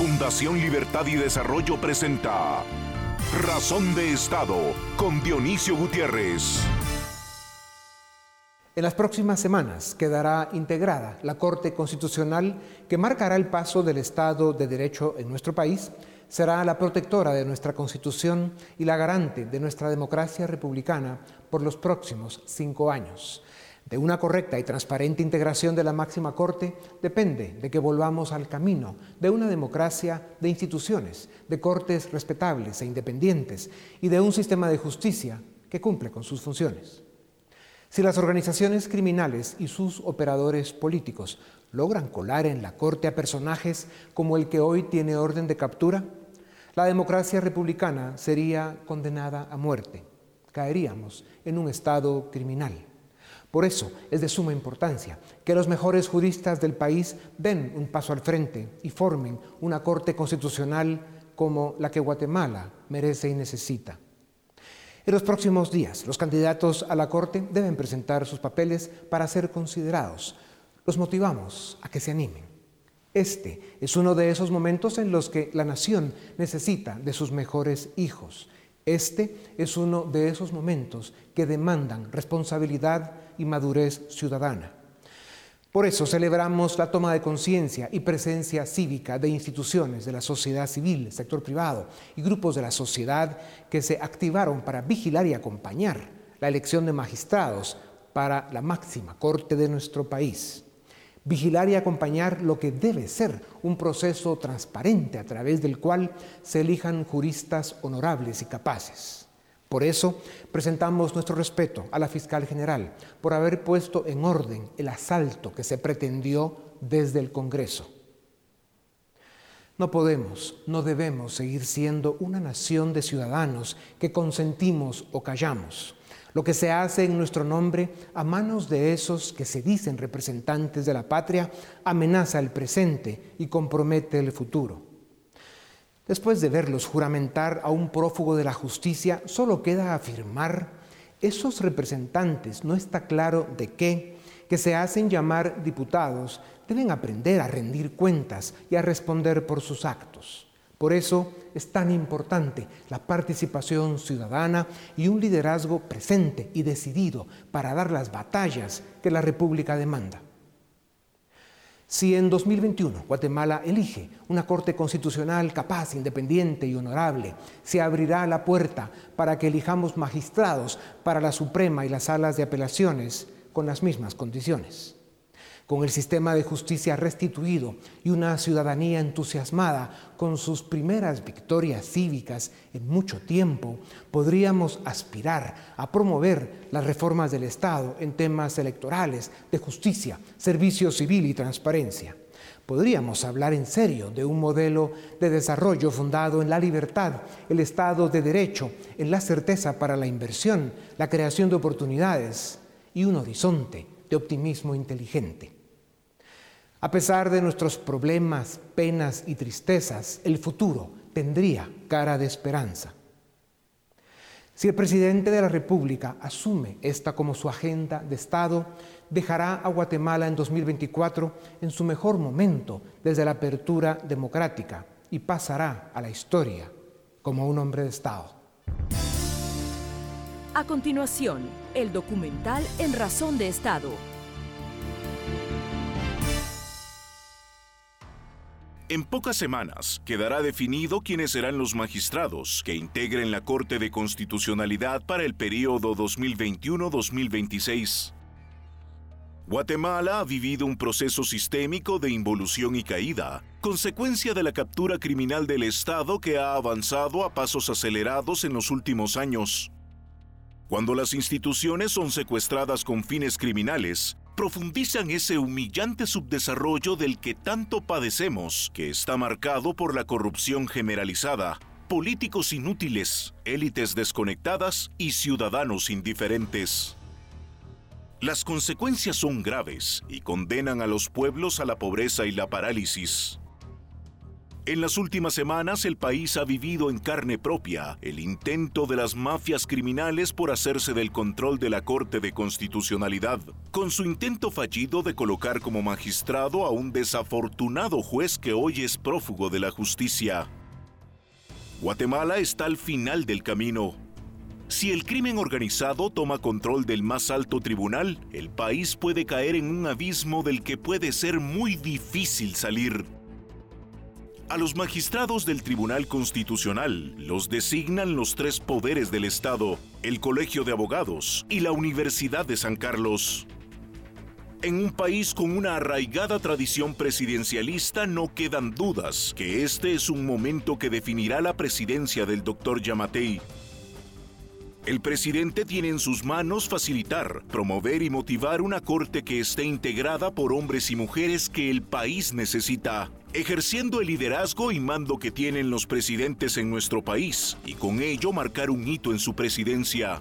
Fundación Libertad y Desarrollo presenta Razón de Estado con Dionisio Gutiérrez. En las próximas semanas quedará integrada la Corte Constitucional que marcará el paso del Estado de Derecho en nuestro país, será la protectora de nuestra Constitución y la garante de nuestra democracia republicana por los próximos cinco años. De una correcta y transparente integración de la máxima Corte depende de que volvamos al camino de una democracia de instituciones, de cortes respetables e independientes y de un sistema de justicia que cumple con sus funciones. Si las organizaciones criminales y sus operadores políticos logran colar en la Corte a personajes como el que hoy tiene orden de captura, la democracia republicana sería condenada a muerte. Caeríamos en un estado criminal. Por eso es de suma importancia que los mejores juristas del país den un paso al frente y formen una Corte Constitucional como la que Guatemala merece y necesita. En los próximos días, los candidatos a la Corte deben presentar sus papeles para ser considerados. Los motivamos a que se animen. Este es uno de esos momentos en los que la nación necesita de sus mejores hijos. Este es uno de esos momentos que demandan responsabilidad y madurez ciudadana. Por eso celebramos la toma de conciencia y presencia cívica de instituciones de la sociedad civil, sector privado y grupos de la sociedad que se activaron para vigilar y acompañar la elección de magistrados para la máxima corte de nuestro país. Vigilar y acompañar lo que debe ser un proceso transparente a través del cual se elijan juristas honorables y capaces. Por eso presentamos nuestro respeto a la fiscal general por haber puesto en orden el asalto que se pretendió desde el Congreso. No podemos, no debemos seguir siendo una nación de ciudadanos que consentimos o callamos. Lo que se hace en nuestro nombre a manos de esos que se dicen representantes de la patria amenaza el presente y compromete el futuro. Después de verlos juramentar a un prófugo de la justicia, solo queda afirmar, esos representantes, no está claro de qué, que se hacen llamar diputados, deben aprender a rendir cuentas y a responder por sus actos. Por eso es tan importante la participación ciudadana y un liderazgo presente y decidido para dar las batallas que la República demanda. Si en 2021 Guatemala elige una Corte Constitucional capaz, independiente y honorable, se abrirá la puerta para que elijamos magistrados para la Suprema y las salas de apelaciones con las mismas condiciones con el sistema de justicia restituido y una ciudadanía entusiasmada con sus primeras victorias cívicas en mucho tiempo, podríamos aspirar a promover las reformas del Estado en temas electorales, de justicia, servicio civil y transparencia. Podríamos hablar en serio de un modelo de desarrollo fundado en la libertad, el Estado de Derecho, en la certeza para la inversión, la creación de oportunidades y un horizonte de optimismo inteligente. A pesar de nuestros problemas, penas y tristezas, el futuro tendría cara de esperanza. Si el presidente de la República asume esta como su agenda de Estado, dejará a Guatemala en 2024 en su mejor momento desde la apertura democrática y pasará a la historia como un hombre de Estado. A continuación, el documental En Razón de Estado En pocas semanas quedará definido quiénes serán los magistrados que integren la Corte de Constitucionalidad para el periodo 2021-2026. Guatemala ha vivido un proceso sistémico de involución y caída, consecuencia de la captura criminal del Estado que ha avanzado a pasos acelerados en los últimos años. Cuando las instituciones son secuestradas con fines criminales, profundizan ese humillante subdesarrollo del que tanto padecemos, que está marcado por la corrupción generalizada, políticos inútiles, élites desconectadas y ciudadanos indiferentes. Las consecuencias son graves y condenan a los pueblos a la pobreza y la parálisis. En las últimas semanas el país ha vivido en carne propia el intento de las mafias criminales por hacerse del control de la Corte de Constitucionalidad, con su intento fallido de colocar como magistrado a un desafortunado juez que hoy es prófugo de la justicia. Guatemala está al final del camino. Si el crimen organizado toma control del más alto tribunal, el país puede caer en un abismo del que puede ser muy difícil salir. A los magistrados del Tribunal Constitucional los designan los tres poderes del Estado, el Colegio de Abogados y la Universidad de San Carlos. En un país con una arraigada tradición presidencialista no quedan dudas que este es un momento que definirá la presidencia del doctor Yamatei. El presidente tiene en sus manos facilitar, promover y motivar una corte que esté integrada por hombres y mujeres que el país necesita ejerciendo el liderazgo y mando que tienen los presidentes en nuestro país y con ello marcar un hito en su presidencia.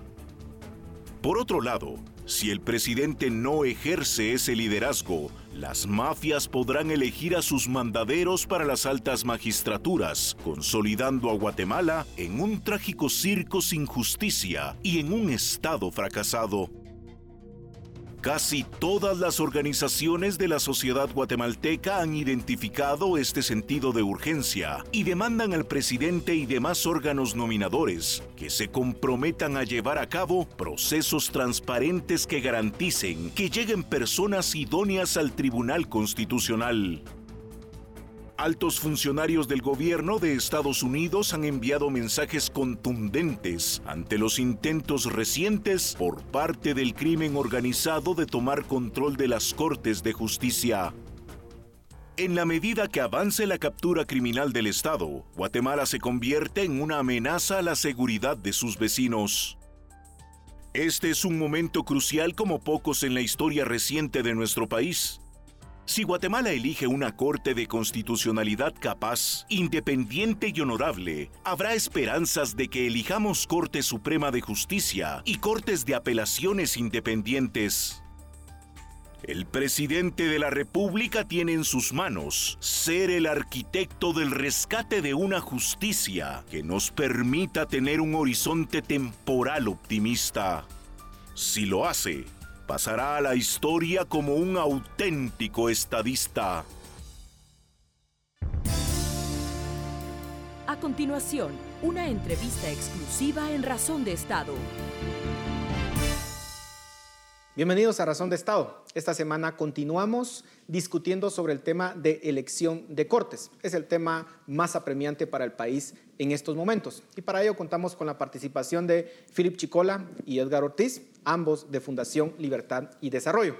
Por otro lado, si el presidente no ejerce ese liderazgo, las mafias podrán elegir a sus mandaderos para las altas magistraturas, consolidando a Guatemala en un trágico circo sin justicia y en un estado fracasado. Casi todas las organizaciones de la sociedad guatemalteca han identificado este sentido de urgencia y demandan al presidente y demás órganos nominadores que se comprometan a llevar a cabo procesos transparentes que garanticen que lleguen personas idóneas al Tribunal Constitucional. Altos funcionarios del gobierno de Estados Unidos han enviado mensajes contundentes ante los intentos recientes por parte del crimen organizado de tomar control de las Cortes de Justicia. En la medida que avance la captura criminal del Estado, Guatemala se convierte en una amenaza a la seguridad de sus vecinos. Este es un momento crucial como pocos en la historia reciente de nuestro país. Si Guatemala elige una Corte de Constitucionalidad capaz, independiente y honorable, habrá esperanzas de que elijamos Corte Suprema de Justicia y Cortes de Apelaciones independientes. El presidente de la República tiene en sus manos ser el arquitecto del rescate de una justicia que nos permita tener un horizonte temporal optimista. Si lo hace, pasará a la historia como un auténtico estadista. A continuación, una entrevista exclusiva en Razón de Estado. Bienvenidos a Razón de Estado. Esta semana continuamos discutiendo sobre el tema de elección de cortes. Es el tema más apremiante para el país en estos momentos. Y para ello contamos con la participación de Philip Chicola y Edgar Ortiz, ambos de Fundación Libertad y Desarrollo.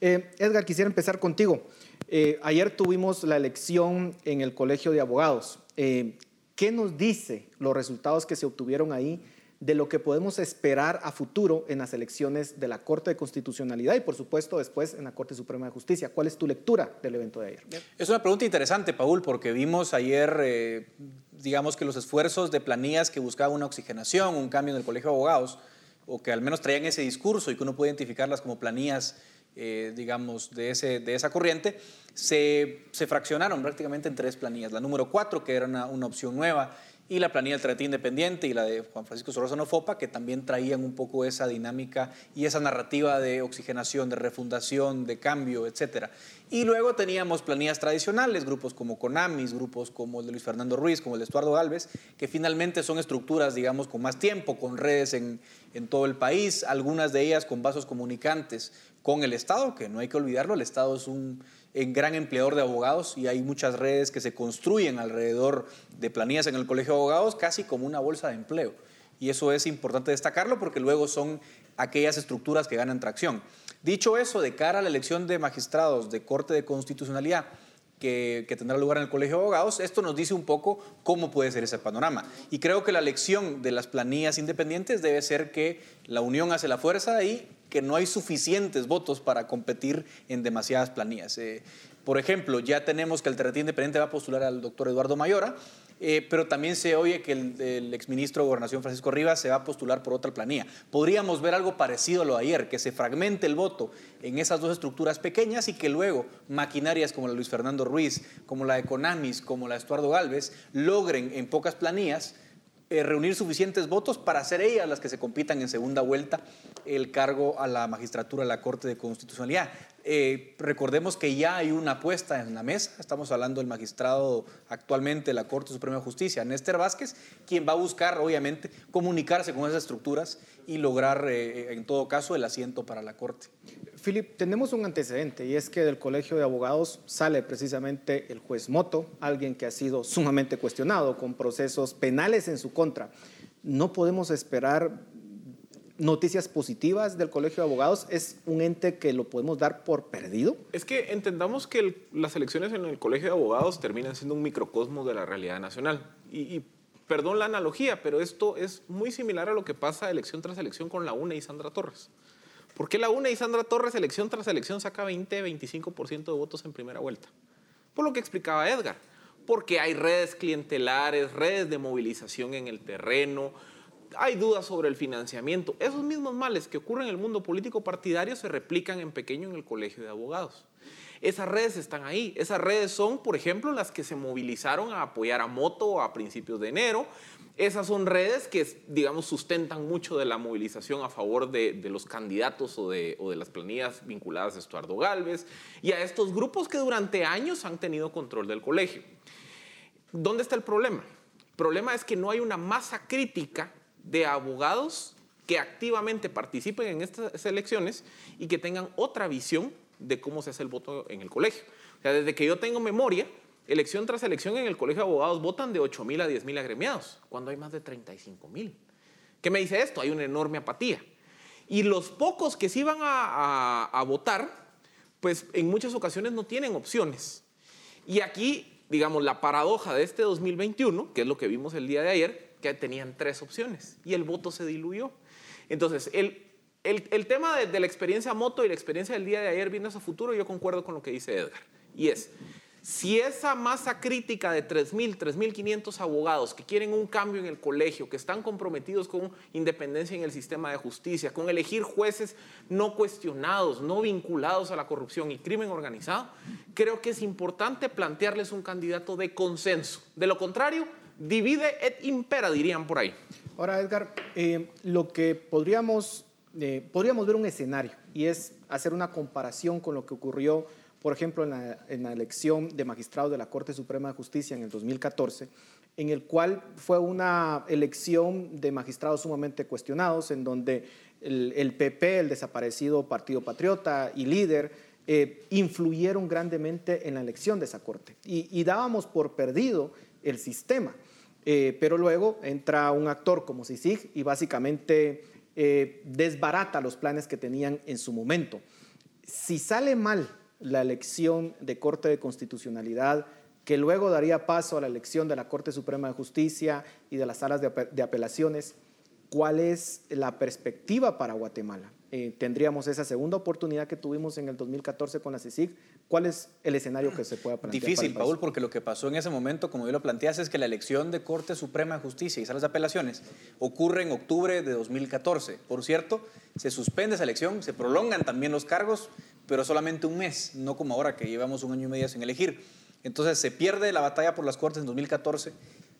Eh, Edgar, quisiera empezar contigo. Eh, ayer tuvimos la elección en el Colegio de Abogados. Eh, ¿Qué nos dice los resultados que se obtuvieron ahí de lo que podemos esperar a futuro en las elecciones de la Corte de Constitucionalidad y, por supuesto, después en la Corte Suprema de Justicia. ¿Cuál es tu lectura del evento de ayer? Es una pregunta interesante, Paul, porque vimos ayer, eh, digamos que los esfuerzos de planillas que buscaban una oxigenación, un cambio en el Colegio de Abogados, o que al menos traían ese discurso y que uno puede identificarlas como planillas, eh, digamos, de, ese, de esa corriente, se, se, fraccionaron prácticamente en tres planillas. La número cuatro, que era una, una opción nueva, y la planilla del Tratado Independiente y la de Juan Francisco Sorosano Fopa, que también traían un poco esa dinámica y esa narrativa de oxigenación, de refundación, de cambio, etc. Y luego teníamos planillas tradicionales, grupos como Conamis, grupos como el de Luis Fernando Ruiz, como el de Estuardo Galvez, que finalmente son estructuras, digamos, con más tiempo, con redes en, en todo el país, algunas de ellas con vasos comunicantes con el Estado, que no hay que olvidarlo, el Estado es un gran empleador de abogados y hay muchas redes que se construyen alrededor de planillas en el Colegio de Abogados casi como una bolsa de empleo. Y eso es importante destacarlo porque luego son aquellas estructuras que ganan tracción. Dicho eso, de cara a la elección de magistrados de Corte de Constitucionalidad, que, tendrá lugar en el Colegio de Abogados, esto nos dice un poco cómo puede ser ese panorama. Y creo que la elección de las planillas independientes debe ser que la unión hace la fuerza y que no hay suficientes votos para competir en demasiadas planillas. Eh, por ejemplo, ya tenemos que Alternativa Independiente va a postular al doctor Eduardo Mayora Eh, pero también se oye que el, exministro de Gobernación Francisco Rivas se va a postular por otra planilla. Podríamos ver algo parecido a lo de ayer, que se fragmente el voto en esas dos estructuras pequeñas y que luego maquinarias como la Luis Fernando Ruiz, como la de Conamis, como la de Estuardo Galvez, logren en pocas planillas eh, reunir suficientes votos para ser ellas las que se compitan en segunda vuelta el cargo a la magistratura de la Corte de Constitucionalidad. Eh, recordemos que ya hay una apuesta en la mesa, estamos hablando del magistrado actualmente de la Corte Suprema de Justicia, Néstor Vázquez, quien va a buscar, obviamente, comunicarse con esas estructuras y lograr, eh, en todo caso, el asiento para la Corte. Philip, tenemos un antecedente y es que del Colegio de Abogados sale precisamente el juez Moto, alguien que ha sido sumamente cuestionado con procesos penales en su contra. No podemos esperar noticias positivas del Colegio de Abogados? ¿Es un ente que lo podemos dar por perdido? Es que entendamos que las elecciones en el Colegio de Abogados terminan siendo un microcosmo de la realidad nacional. Y, y, perdón la analogía, pero esto es muy similar a lo que pasa elección tras elección con la UNE y Sandra Torres. ¿Por qué la UNE y Sandra Torres elección tras elección saca 20-25% de votos en primera vuelta? Por lo que explicaba Edgar. Porque hay redes clientelares, redes de movilización en el terreno, hay dudas sobre el financiamiento. Esos mismos males que ocurren en el mundo político partidario se replican en pequeño en el colegio de abogados. Esas redes están ahí. Esas redes son, por ejemplo, las que se movilizaron a apoyar a Moto a principios de enero. Esas son redes que, digamos, sustentan mucho de la movilización a favor de, de los candidatos o de, o de, las planillas vinculadas a Estuardo Galvez y a estos grupos que durante años han tenido control del colegio. ¿Dónde está el problema? El problema es que no hay una masa crítica de abogados que activamente participen en estas elecciones y que tengan otra visión de cómo se hace el voto en el colegio. O sea, desde que yo tengo memoria, elección tras elección en el colegio de abogados votan de 8 mil a 10 mil agremiados, cuando hay más de 35 mil. ¿Qué me dice esto? Hay una enorme apatía. Y los pocos que sí van a, a, votar, pues en muchas ocasiones no tienen opciones. Y aquí, digamos, la paradoja de este 2021, que es lo que vimos el día de ayer, que tenían tres opciones y el voto se diluyó. Entonces, el, el, el tema de, de, la experiencia moto y la experiencia del día de ayer viendo a futuro, yo concuerdo con lo que dice Edgar. Y es, si esa masa crítica de 3.000, 3.500 abogados que quieren un cambio en el colegio, que están comprometidos con independencia en el sistema de justicia, con elegir jueces no cuestionados, no vinculados a la corrupción y crimen organizado, creo que es importante plantearles un candidato de consenso. De lo contrario, divide et impera, dirían por ahí. Ahora, Edgar, eh, lo que podríamos, eh, podríamos ver un escenario y es hacer una comparación con lo que ocurrió, por ejemplo, en la, elección de magistrados de la Corte Suprema de Justicia en el 2014, en el cual fue una elección de magistrados sumamente cuestionados, en donde el, PP, el desaparecido Partido Patriota y líder, eh, influyeron grandemente en la elección de esa corte. Y dábamos por perdido el sistema. Eh, pero luego entra un actor como CICIG y básicamente eh, desbarata los planes que tenían en su momento. Si sale mal la elección de Corte de Constitucionalidad, que luego daría paso a la elección de la Corte Suprema de Justicia y de las salas de apelaciones, ¿cuál es la perspectiva para Guatemala? Eh, tendríamos esa segunda oportunidad que tuvimos en el 2014 con la CICIG. ¿Cuál es el escenario que se pueda plantear? Difícil, Paul, porque lo que pasó en ese momento, como yo lo planteas, es que la elección de Corte Suprema de Justicia y salas de apelaciones ocurre en octubre de 2014. Por cierto, se suspende esa elección, se prolongan también los cargos, pero solamente un mes, no como ahora que llevamos un año y medio sin elegir. Entonces se pierde la batalla por las Cortes en 2014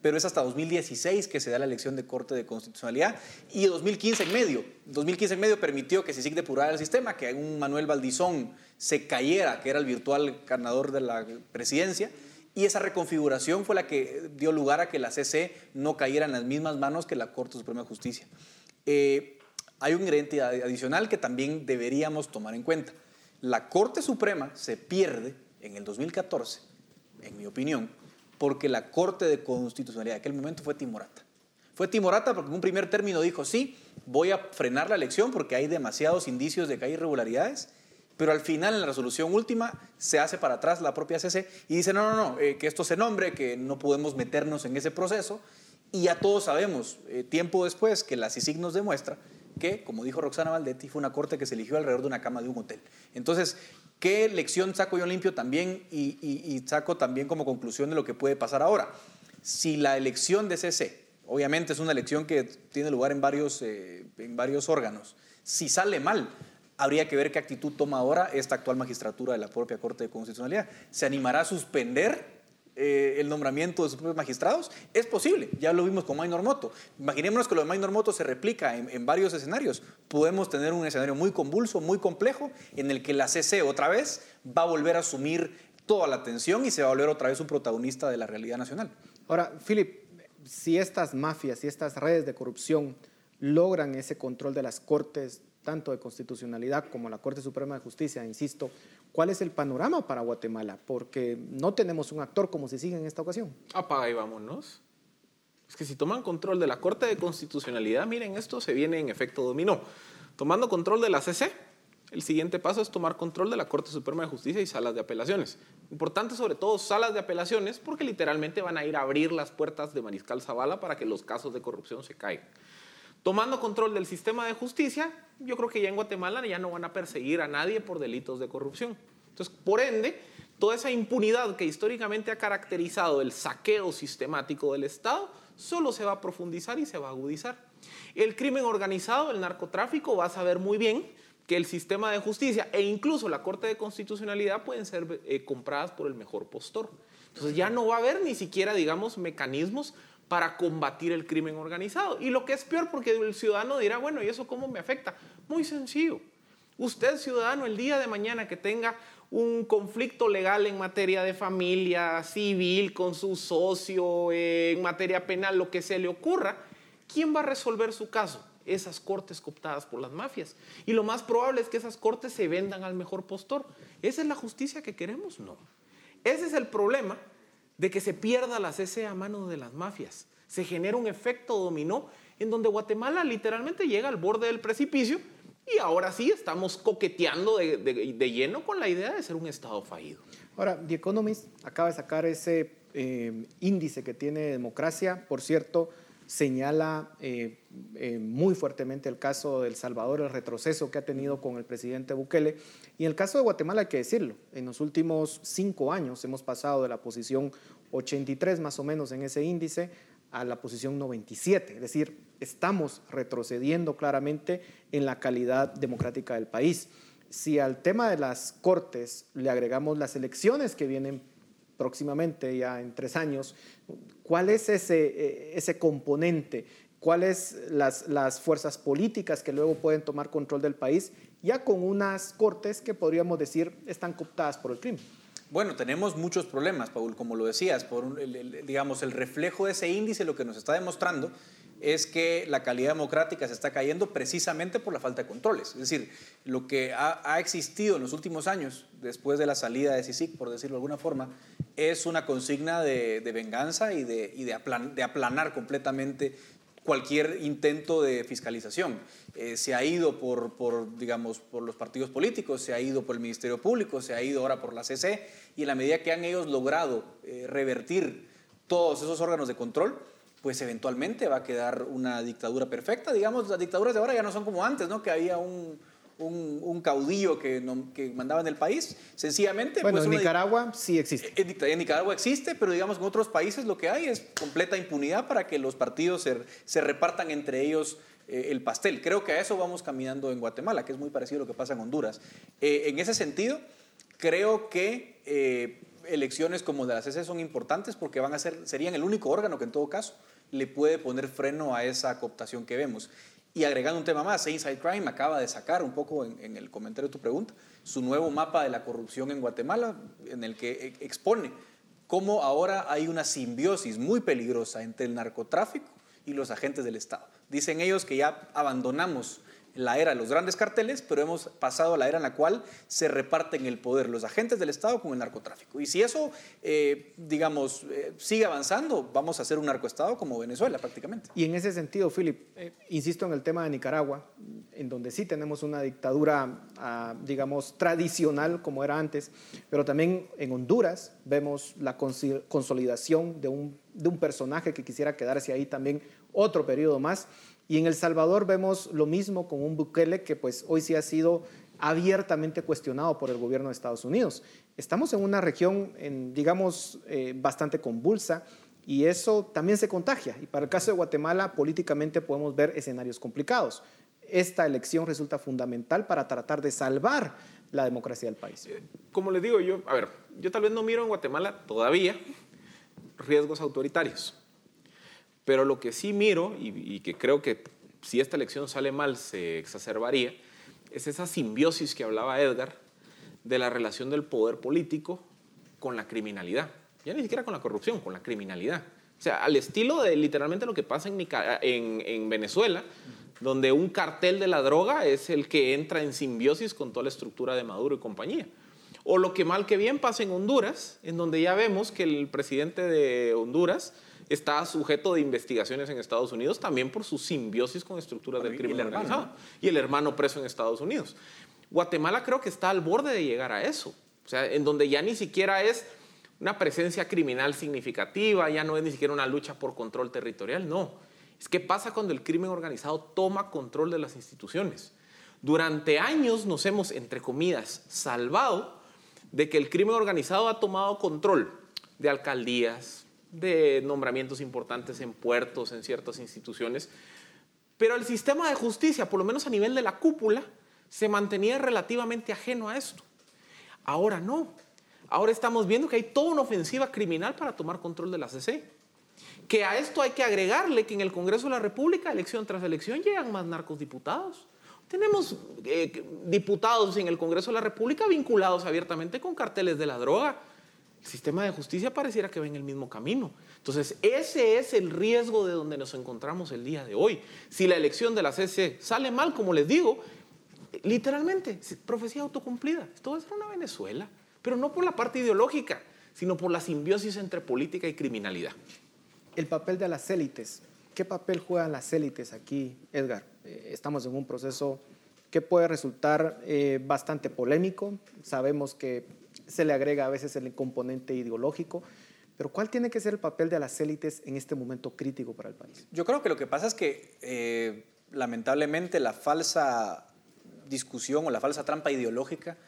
pero es hasta 2016 que se da la elección de Corte de Constitucionalidad y 2015 en medio. 2015 en medio permitió que se depurara el sistema, que un Manuel Valdizón se cayera, que era el virtual ganador de la presidencia, y esa reconfiguración fue la que dio lugar a que la CC no cayera en las mismas manos que la Corte Suprema de Justicia. Eh, hay un ingrediente adicional que también deberíamos tomar en cuenta. La Corte Suprema se pierde en el 2014, en mi opinión, porque la Corte de Constitucionalidad en aquel momento fue timorata. Fue timorata porque en un primer término dijo, sí, voy a frenar la elección porque hay demasiados indicios de que hay irregularidades, pero al final en la resolución última se hace para atrás la propia CC y dice, no, no, no, eh, que esto se nombre, que no podemos meternos en ese proceso. Y ya todos sabemos, eh, tiempo después, que la CICIG nos demuestra que, como dijo Roxana Valdetti, fue una corte que se eligió alrededor de una cama de un hotel. Entonces, ¿qué lección saco yo limpio también y, saco también como conclusión de lo que puede pasar ahora? Si la elección de CC, obviamente es una elección que tiene lugar en varios, eh, en varios órganos, si sale mal, habría que ver qué actitud toma ahora esta actual magistratura de la propia Corte de Constitucionalidad. ¿Se animará a suspender eh, el nombramiento de sus propios magistrados? Es posible, ya lo vimos con Minor Moto. Imaginémonos que lo de Minor Moto se replica en, en, varios escenarios. Podemos tener un escenario muy convulso, muy complejo, en el que la CC otra vez va a volver a asumir toda la atención y se va a volver otra vez un protagonista de la realidad nacional. Ahora, Philip, si estas mafias, si estas redes de corrupción logran ese control de las cortes, tanto de constitucionalidad como la Corte Suprema de Justicia, insisto, ¿cuál es el panorama para Guatemala? Porque no tenemos un actor como se sigue en esta ocasión. Apaga y vámonos. Es que si toman control de la Corte de Constitucionalidad, miren, esto se viene en efecto dominó. Tomando control de la CC, el siguiente paso es tomar control de la Corte Suprema de Justicia y salas de apelaciones. Importante sobre todo salas de apelaciones porque literalmente van a ir a abrir las puertas de Mariscal Zavala para que los casos de corrupción se caigan. Tomando control del sistema de justicia, yo creo que ya en Guatemala ya no van a perseguir a nadie por delitos de corrupción. Entonces, por ende, toda esa impunidad que históricamente ha caracterizado el saqueo sistemático del Estado, solo se va a profundizar y se va a agudizar. El crimen organizado, el narcotráfico, va a saber muy bien que el sistema de justicia e incluso la Corte de Constitucionalidad pueden ser eh, compradas por el mejor postor. Entonces ya no va a haber ni siquiera, digamos, mecanismos para combatir el crimen organizado. Y lo que es peor, porque el ciudadano dirá, bueno, ¿y eso cómo me afecta? Muy sencillo. Usted, ciudadano, el día de mañana que tenga un conflicto legal en materia de familia, civil, con su socio, eh, en materia penal, lo que se le ocurra, ¿quién va a resolver su caso? esas cortes cooptadas por las mafias. Y lo más probable es que esas cortes se vendan al mejor postor. ¿Esa es la justicia que queremos? No. Ese es el problema de que se pierda la CC a manos de las mafias. Se genera un efecto dominó en donde Guatemala literalmente llega al borde del precipicio y ahora sí estamos coqueteando de, de, lleno con la idea de ser un Estado fallido. Ahora, The Economist acaba de sacar ese eh, índice que tiene democracia, por cierto, señala eh, eh, muy fuertemente el caso de El Salvador, el retroceso que ha tenido con el presidente Bukele. Y en el caso de Guatemala hay que decirlo, en los últimos cinco años hemos pasado de la posición 83 más o menos en ese índice a la posición 97, es decir, estamos retrocediendo claramente en la calidad democrática del país. Si al tema de las cortes le agregamos las elecciones que vienen próximamente, ya en tres años, ¿cuál es ese, eh, ese componente? ¿Cuáles las, las fuerzas políticas que luego pueden tomar control del país, ya con unas cortes que podríamos decir están cooptadas por el crimen? Bueno, tenemos muchos problemas, Paul, como lo decías, por el, digamos, el reflejo de ese índice lo que nos está demostrando es que la calidad democrática se está cayendo precisamente por la falta de controles. Es decir, lo que ha, existido en los últimos años, después de la salida de CICIC, por decirlo de alguna forma, es una consigna de, venganza y, de, de, aplanar completamente cualquier intento de fiscalización. Eh, se ha ido por, por, digamos, por los partidos políticos, se ha ido por el Ministerio Público, se ha ido ahora por la CC, y en la medida que han ellos logrado eh, revertir todos esos órganos de control, pues eventualmente va a quedar una dictadura perfecta. Digamos, las dictaduras de ahora ya no son como antes, ¿no? Que había un, un, caudillo que, que, mandaba en el país. Sencillamente. Bueno, pues, en Nicaragua sí existe. En, Nicaragua existe, pero digamos en otros países lo que hay es completa impunidad para que los partidos se, se repartan entre ellos eh, el pastel. Creo que a eso vamos caminando en Guatemala, que es muy parecido a lo que pasa en Honduras. Eh, en ese sentido, creo que eh, elecciones como de la CC son importantes porque van a ser, serían el único órgano que en todo caso le puede poner freno a esa cooptación que vemos. Y agregando un tema más, Inside Crime acaba de sacar un poco en, el comentario de tu pregunta su nuevo mapa de la corrupción en Guatemala, en el que e, expone cómo ahora hay una simbiosis muy peligrosa entre el narcotráfico y los agentes del Estado. Dicen ellos que ya abandonamos la era de los grandes carteles, pero hemos pasado a la era en la cual se reparten el poder los agentes del Estado con el narcotráfico. Y si eso, eh, digamos, eh, sigue avanzando, vamos a hacer un narcoestado como Venezuela prácticamente. Y en ese sentido, Philip, eh, insisto en el tema de Nicaragua, en donde sí tenemos una dictadura, ah, digamos, tradicional como era antes, pero también en Honduras vemos la consolidación de un, de un personaje que quisiera quedarse ahí también otro periodo más y en El Salvador vemos lo mismo con un Bukele que pues hoy sí ha sido abiertamente cuestionado por el gobierno de Estados Unidos. Estamos en una región, en, digamos, eh, bastante convulsa Y eso también se contagia. Y para el caso de Guatemala, políticamente podemos ver escenarios complicados. Esta elección resulta fundamental para tratar de salvar la democracia del país. Eh, como les digo, yo, a ver, yo tal vez no miro en Guatemala todavía riesgos autoritarios. Pero lo que sí miro, y, que creo que si esta elección sale mal se exacerbaría, es esa simbiosis que hablaba Edgar de la relación del poder político con la criminalidad. Ya ni siquiera con la corrupción, con la criminalidad. O sea, al estilo de literalmente lo que pasa en, en Venezuela, donde un cartel de la droga es el que entra en simbiosis con toda la estructura de Maduro y compañía. O lo que mal que bien pasa en Honduras, en donde ya vemos que el presidente de Honduras está sujeto de investigaciones en Estados Unidos también por su simbiosis con estructuras del crimen organizado. Y el hermano preso en Estados Unidos. Guatemala creo que está al borde de llegar a eso. O sea, en donde ya ni siquiera es una presencia criminal significativa, ya no es ni siquiera una lucha por control territorial, no. Es que pasa cuando el crimen organizado toma control de las instituciones. Durante años nos hemos, entre comillas, salvado de que el crimen organizado ha tomado control de alcaldías, de nombramientos importantes en puertos, en ciertas instituciones, pero el sistema de justicia, por lo menos a nivel de la cúpula, se mantenía relativamente ajeno a esto. Ahora no. Ahora estamos viendo que hay toda una ofensiva criminal para tomar control de la CC. Que a esto hay que agregarle que en el Congreso de la República, elección tras elección, llegan más narcos diputados. Tenemos eh, diputados en el Congreso de la República vinculados abiertamente con carteles de la droga. Sistema de justicia pareciera que va en el mismo camino. Entonces, ese es el riesgo de donde nos encontramos el día de hoy. Si la elección de la CC sale mal, como les digo, literalmente, profecía autocumplida. Esto va a ser una Venezuela, pero no por la parte ideológica, sino por la simbiosis entre política y criminalidad. El papel de las élites. ¿Qué papel juegan las élites aquí, Edgar? Eh, estamos en un proceso que puede resultar eh, bastante polémico. Sabemos que se le agrega a veces el componente ideológico. Pero ¿cuál tiene que ser el papel de las élites en este momento crítico para el país? Yo creo que lo que pasa es que eh, lamentablemente la falsa discusión o la falsa trampa ideológica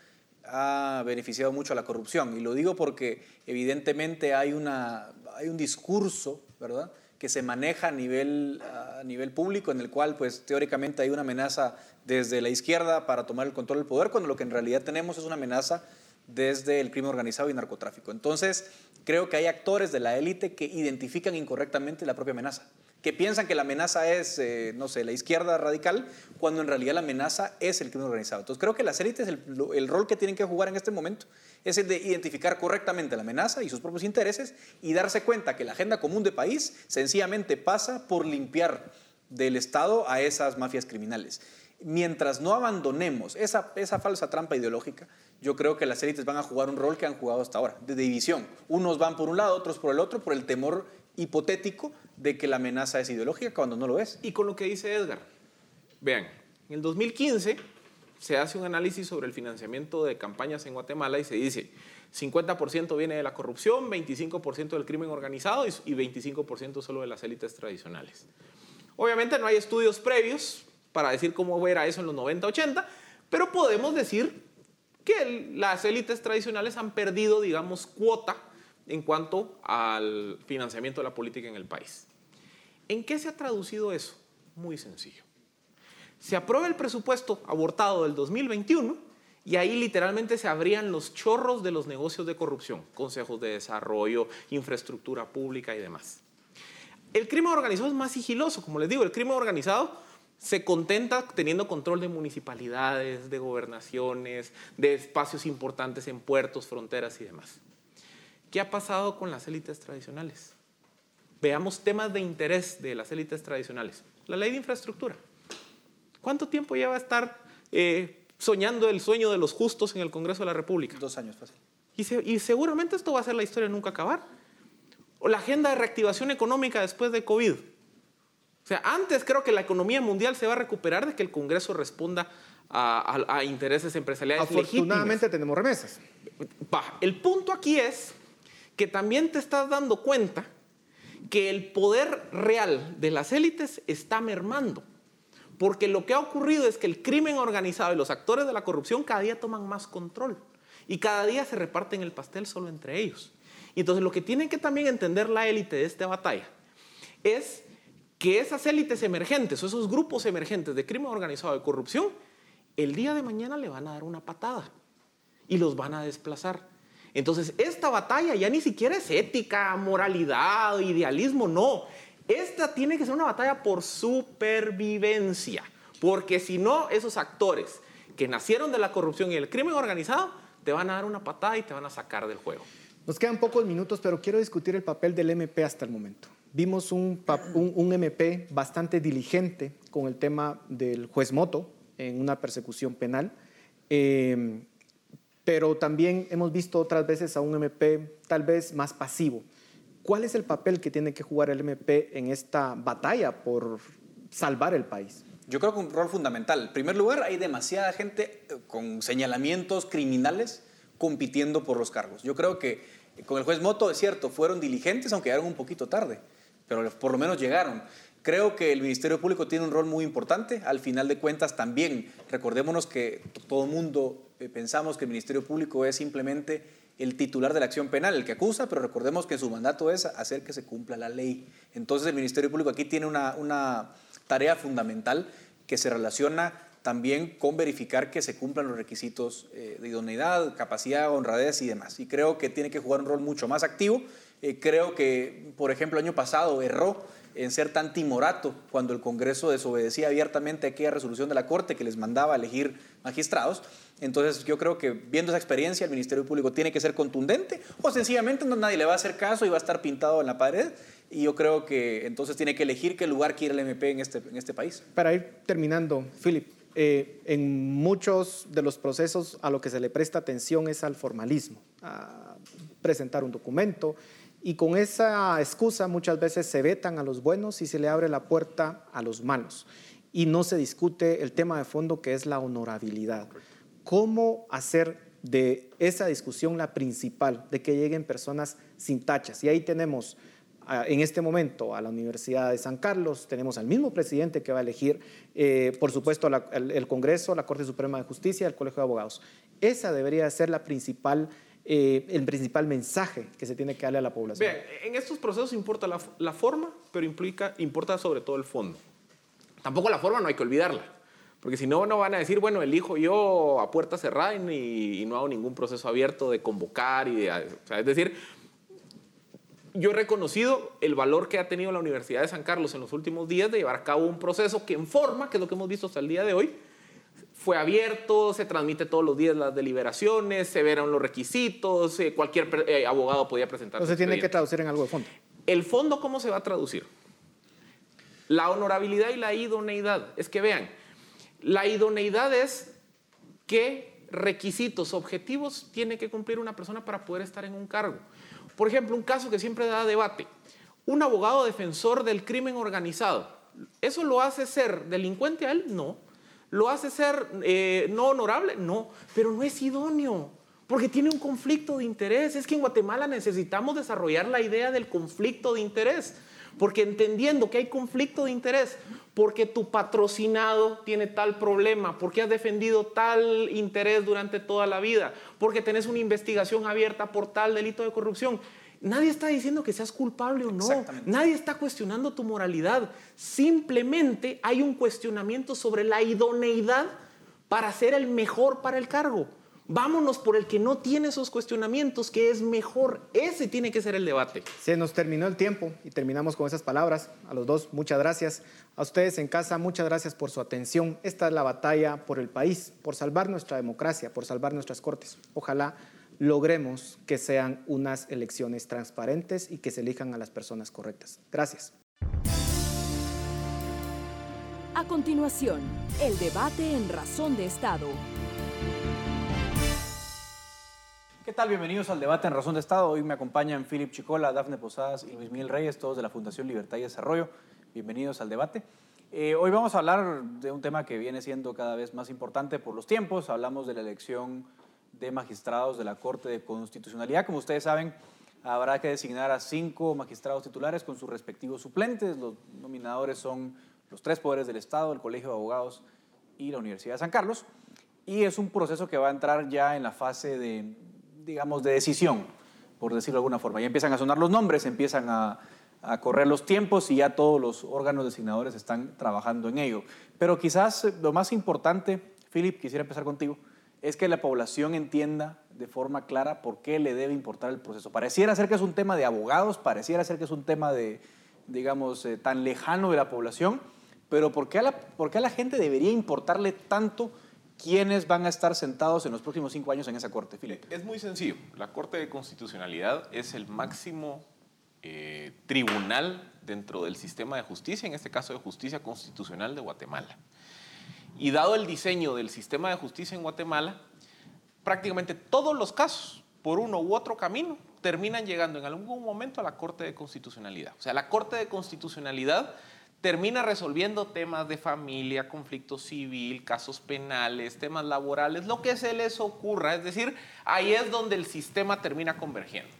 ha beneficiado mucho a la corrupción. Y lo digo porque evidentemente hay, una, hay un discurso, ¿verdad?, que se maneja a nivel, a nivel público en el cual, pues, teóricamente hay una amenaza desde la izquierda para tomar el control del poder, cuando lo que en realidad tenemos es una amenaza desde el crimen organizado y narcotráfico. Entonces, creo que hay actores de la élite que identifican incorrectamente la propia amenaza que piensan que la amenaza es, eh, no sé, la izquierda radical, cuando en realidad la amenaza es el crimen organizado. Entonces creo que las élites, el, el, rol que tienen que jugar en este momento es el de identificar correctamente la amenaza y sus propios intereses y darse cuenta que la agenda común de país sencillamente pasa por limpiar del Estado a esas mafias criminales. Mientras no abandonemos esa, falsa trampa ideológica, yo creo que las élites van a jugar un rol que han jugado hasta ahora, de división. Unos van por un lado, otros por el otro, por el temor hipotético de que la amenaza es ideológica cuando no lo es. Y con lo que dice Edgar, vean, en el 2015 se hace un análisis sobre el financiamiento de campañas en Guatemala y se dice 50% viene de la corrupción, 25% del crimen organizado y 25% solo de las élites tradicionales. Obviamente no hay estudios previos para decir cómo era eso en los 90, 80, pero podemos decir que las élites tradicionales han perdido, digamos, cuota en cuanto al financiamiento de la política en el país. ¿En qué se ha traducido eso? Muy sencillo. Se aprueba el presupuesto abortado del 2021 y ahí literalmente se abrían los chorros de los negocios de corrupción, consejos de desarrollo, infraestructura pública y demás. El crimen organizado es más sigiloso, como les digo, el crimen organizado se contenta teniendo control de municipalidades, de gobernaciones, de espacios importantes en puertos, fronteras y demás. ¿Qué ha pasado con las élites tradicionales? Veamos temas de interés de las élites tradicionales. La ley de infraestructura. ¿Cuánto tiempo lleva a estar eh, soñando el sueño de los justos en el Congreso de la República? Dos años, fácil. Y, y seguramente esto va a ser la historia nunca acabar. O la agenda de reactivación económica después de COVID. O sea, antes creo que la economía mundial se va a recuperar de que el Congreso responda a, a, a intereses empresariales Afortunadamente tenemos remesas. el punto aquí es que también te estás dando cuenta que el poder real de las élites está mermando. Porque lo que ha ocurrido es que el crimen organizado y los actores de la corrupción cada día toman más control. y cada día se reparten el pastel solo entre ellos. Y entonces lo que tiene que también entender la élite de esta batalla es que esas élites emergentes o esos grupos emergentes de crimen organizado de corrupción, el día de mañana le van a dar una patada y los van a desplazar. Entonces, esta batalla ya ni siquiera es ética, moralidad, idealismo, no. Esta tiene que ser una batalla por supervivencia, porque si no, esos actores que nacieron de la corrupción y el crimen organizado te van a dar una patada y te van a sacar del juego. Nos quedan pocos minutos, pero quiero discutir el papel del MP hasta el momento. Vimos un, un, MP bastante diligente con el tema del juez Moto en una persecución penal. Eh, pero también hemos visto otras veces a un MP tal vez más pasivo. ¿Cuál es el papel que tiene que jugar el MP en esta batalla por salvar el país? Yo creo que un rol fundamental. En primer lugar, hay demasiada gente eh, con señalamientos criminales compitiendo por los cargos. Yo creo que con el juez Moto, es cierto, fueron diligentes, aunque llegaron un poquito tarde, pero por lo menos llegaron. Creo que el Ministerio Público tiene un rol muy importante. Al final de cuentas, también recordémonos que todo el mundo eh, pensamos que el Ministerio Público es simplemente el titular de la acción penal, el que acusa, pero recordemos que su mandato es hacer que se cumpla la ley. Entonces el Ministerio Público aquí tiene una, una tarea fundamental que se relaciona también con verificar que se cumplan los requisitos eh, de idoneidad, capacidad, honradez y demás. Y creo que tiene que jugar un rol mucho más activo. Eh, creo que, por ejemplo, el año pasado erró en ser tan timorato cuando el Congreso desobedecía abiertamente aquella resolución de la Corte que les mandaba elegir magistrados. Entonces yo creo que viendo esa experiencia el Ministerio Público tiene que ser contundente o sencillamente no, nadie le va a hacer caso y va a estar pintado en la pared. Y yo creo que entonces tiene que elegir qué lugar quiere el MP en este, en este país. Para ir terminando, Philip, eh, en muchos de los procesos a lo que se le presta atención es al formalismo, a presentar un documento, y con esa excusa muchas veces se vetan a los buenos y se le abre la puerta a los malos. Y no se discute el tema de fondo que es la honorabilidad. ¿Cómo hacer de esa discusión la principal, de que lleguen personas sin tachas? Y ahí tenemos en este momento a la Universidad de San Carlos, tenemos al mismo presidente que va a elegir, eh, por supuesto, el, Congreso, la Corte Suprema de Justicia, el Colegio de Abogados. Esa debería ser la principal eh, el principal mensaje que se tiene que darle a la población. En estos procesos importa la, forma, pero implica, importa sobre todo el fondo. Tampoco la forma no hay que olvidarla, porque si no, no van a decir, bueno, elijo yo a puerta cerrada y, no hago ningún proceso abierto de convocar. Y es decir, yo he reconocido el valor que ha tenido la Universidad de San Carlos en los últimos días de llevar a cabo un proceso que en forma, que es lo que hemos visto hasta el día de hoy, fue abierto, se transmite todos los días las deliberaciones, se verán los requisitos, eh, cualquier eh, abogado podía presentar. Entonces tiene que traducir en algo de fondo. ¿El fondo cómo se va a traducir? La honorabilidad y la idoneidad. Es que vean, la idoneidad es qué requisitos objetivos tiene que cumplir una persona para poder estar en un cargo. Por ejemplo, un caso que siempre da debate. Un abogado defensor del crimen organizado. ¿Eso lo hace ser delincuente a él? No. ¿Lo hace ser eh, no honorable? No, pero no es idóneo, porque tiene un conflicto de interés. Es que en Guatemala necesitamos desarrollar la idea del conflicto de interés, porque entendiendo que hay conflicto de interés, porque tu patrocinado tiene tal problema, porque has defendido tal interés durante toda la vida, porque tenés una investigación abierta por tal delito de corrupción, Nadie está diciendo que seas culpable o no. Nadie está cuestionando tu moralidad. Simplemente hay un cuestionamiento sobre la idoneidad para ser el mejor para el cargo. Vámonos por el que no tiene esos cuestionamientos, que es mejor. Ese tiene que ser el debate. Se nos terminó el tiempo y terminamos con esas palabras. A los dos, muchas gracias. A ustedes en casa, muchas gracias por su atención. Esta es la batalla por el país, por salvar nuestra democracia, por salvar nuestras cortes. Ojalá logremos que sean unas elecciones transparentes y que se elijan a las personas correctas. Gracias. A continuación, el debate en Razón de Estado. ¿Qué tal? Bienvenidos al debate en Razón de Estado. Hoy me acompañan Philip Chicola, Dafne Posadas y Luis Miguel Reyes, todos de la Fundación Libertad y Desarrollo. Bienvenidos al debate. Eh, hoy vamos a hablar de un tema que viene siendo cada vez más importante por los tiempos. Hablamos de la elección de magistrados de la Corte de Constitucionalidad. Como ustedes saben, habrá que designar a cinco magistrados titulares con sus respectivos suplentes. Los nominadores son los tres poderes del Estado, el Colegio de Abogados y la Universidad de San Carlos. y es un proceso que va a entrar ya en la fase de, digamos, de decisión, por decirlo de alguna forma. Ya empiezan a sonar los nombres, empiezan a, a correr los tiempos y ya todos los órganos designadores están trabajando en ello. Pero quizás lo más importante, Philip, quisiera empezar contigo, es que la población entienda de forma clara por qué le debe importar el proceso. Pareciera ser que es un tema de abogados, pareciera ser que es un tema de, digamos, eh, tan lejano de la población, pero ¿por qué, a la, ¿por qué a la gente debería importarle tanto quiénes van a estar sentados en los próximos cinco años en esa corte, Philip? Es muy sencillo. La Corte de Constitucionalidad es el máximo eh, tribunal dentro del sistema de justicia, en este caso de justicia constitucional de Guatemala. Y dado el diseño del sistema de justicia en Guatemala, prácticamente todos los casos, por uno u otro camino, terminan llegando en algún momento a la Corte de Constitucionalidad. O sea, la Corte de Constitucionalidad termina resolviendo temas de familia, conflicto civil, casos penales, temas laborales, lo que se les ocurra. Es decir, ahí es donde el sistema termina convergiendo.